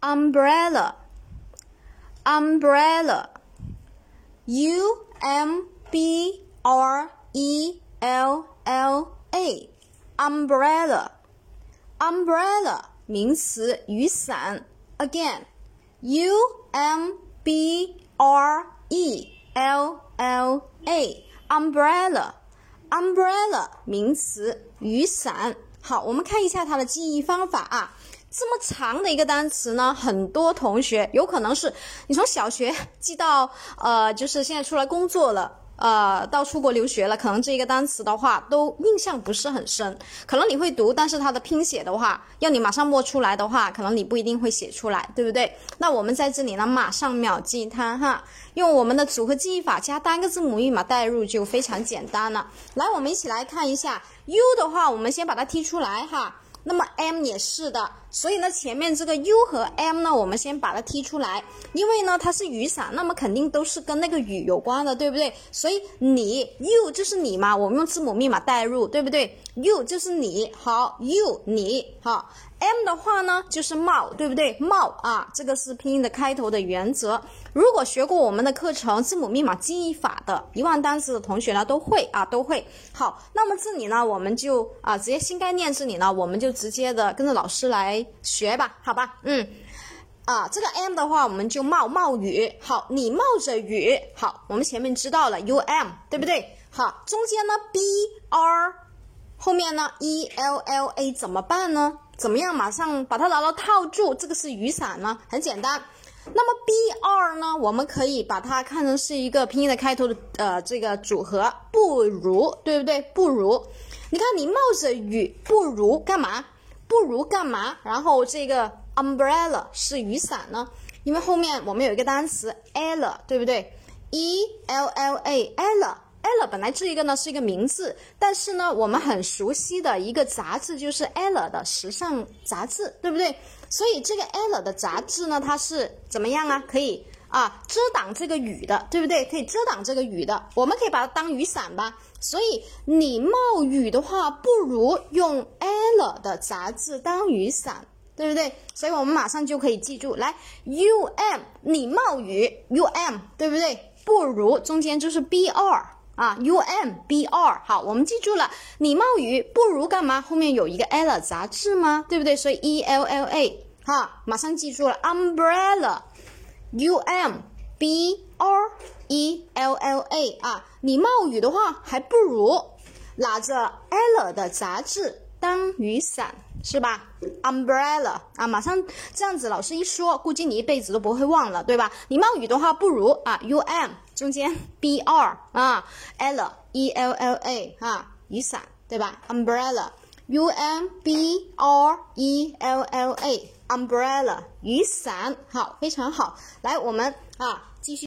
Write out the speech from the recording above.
umbrella，umbrella，u m b r e l l a，umbrella，umbrella 名词，雨伞。Again，u m b r e l l a，umbrella，umbrella 名词，雨伞。好，我们看一下它的记忆方法啊。 这么长的一个单词呢，很多同学有可能是你从小学记到呃，就是现在出来工作了，呃，到出国留学了，可能这一个单词的话都印象不是很深。可能你会读，但是它的拼写的话，要你马上默出来的话，可能你不一定会写出来，对不对？那我们在这里呢，马上秒记它哈，用我们的组合记忆法加单个字母密码代入就非常简单了。来，我们一起来看一下 U 的话，我们先把它踢出来哈。那么 m 也是的，所以呢，前面这个 u 和 m 呢，我们先把它踢出来，因为呢它是雨伞，那么肯定都是跟那个雨有关的，对不对？所以你 u 就是你嘛，我们用字母密码代入，对不对？u 就是你，好，u 你好。M 的话呢，就是冒，对不对？冒啊，这个是拼音的开头的原则。如果学过我们的课程字母密码记忆法的一万单词的同学呢，都会啊，都会。好，那么这里呢，我们就啊，直接新概念这里呢，我们就直接的跟着老师来学吧，好吧？嗯，啊，这个 m 的话，我们就冒冒雨。好，你冒着雨。好，我们前面知道了 u m，对不对？好，中间呢 b r，后面呢 e l l a 怎么办呢？怎么样？马上把它牢牢套住。这个是雨伞呢，很简单。那么 b 二呢？我们可以把它看成是一个拼音的开头的呃这个组合，不如，对不对？不如，你看你冒着雨，不如干嘛？不如干嘛？然后这个 umbrella 是雨伞呢？因为后面我们有一个单词 ella，对不对？e l l a ella。Ella 本来这一个呢是一个名字，但是呢我们很熟悉的一个杂志就是 ella 的时尚杂志，对不对？所以这个 ella 的杂志呢，它是怎么样啊？可以啊遮挡这个雨的，对不对？可以遮挡这个雨的，我们可以把它当雨伞吧。所以你冒雨的话，不如用 ella 的杂志当雨伞，对不对？所以我们马上就可以记住，来 u m 你冒雨 u m 对不对？不如中间就是 b 二。啊，U M B R，好，我们记住了。你冒雨不如干嘛？后面有一个 l 杂志吗？对不对？所以 E L L A，哈，马上记住了。Umbrella，U M B R E L L A，啊，你冒雨的话，还不如拿着 l 的杂志当雨伞。是吧？Umbrella 啊，马上这样子，老师一说，估计你一辈子都不会忘了，对吧？你冒雨的话，不如啊，U M 中间 B R 啊，l E L L A 啊，雨伞，对吧？Umbrella，U M B R E L L A，Umbrella 雨伞，好，非常好。来，我们啊，继续。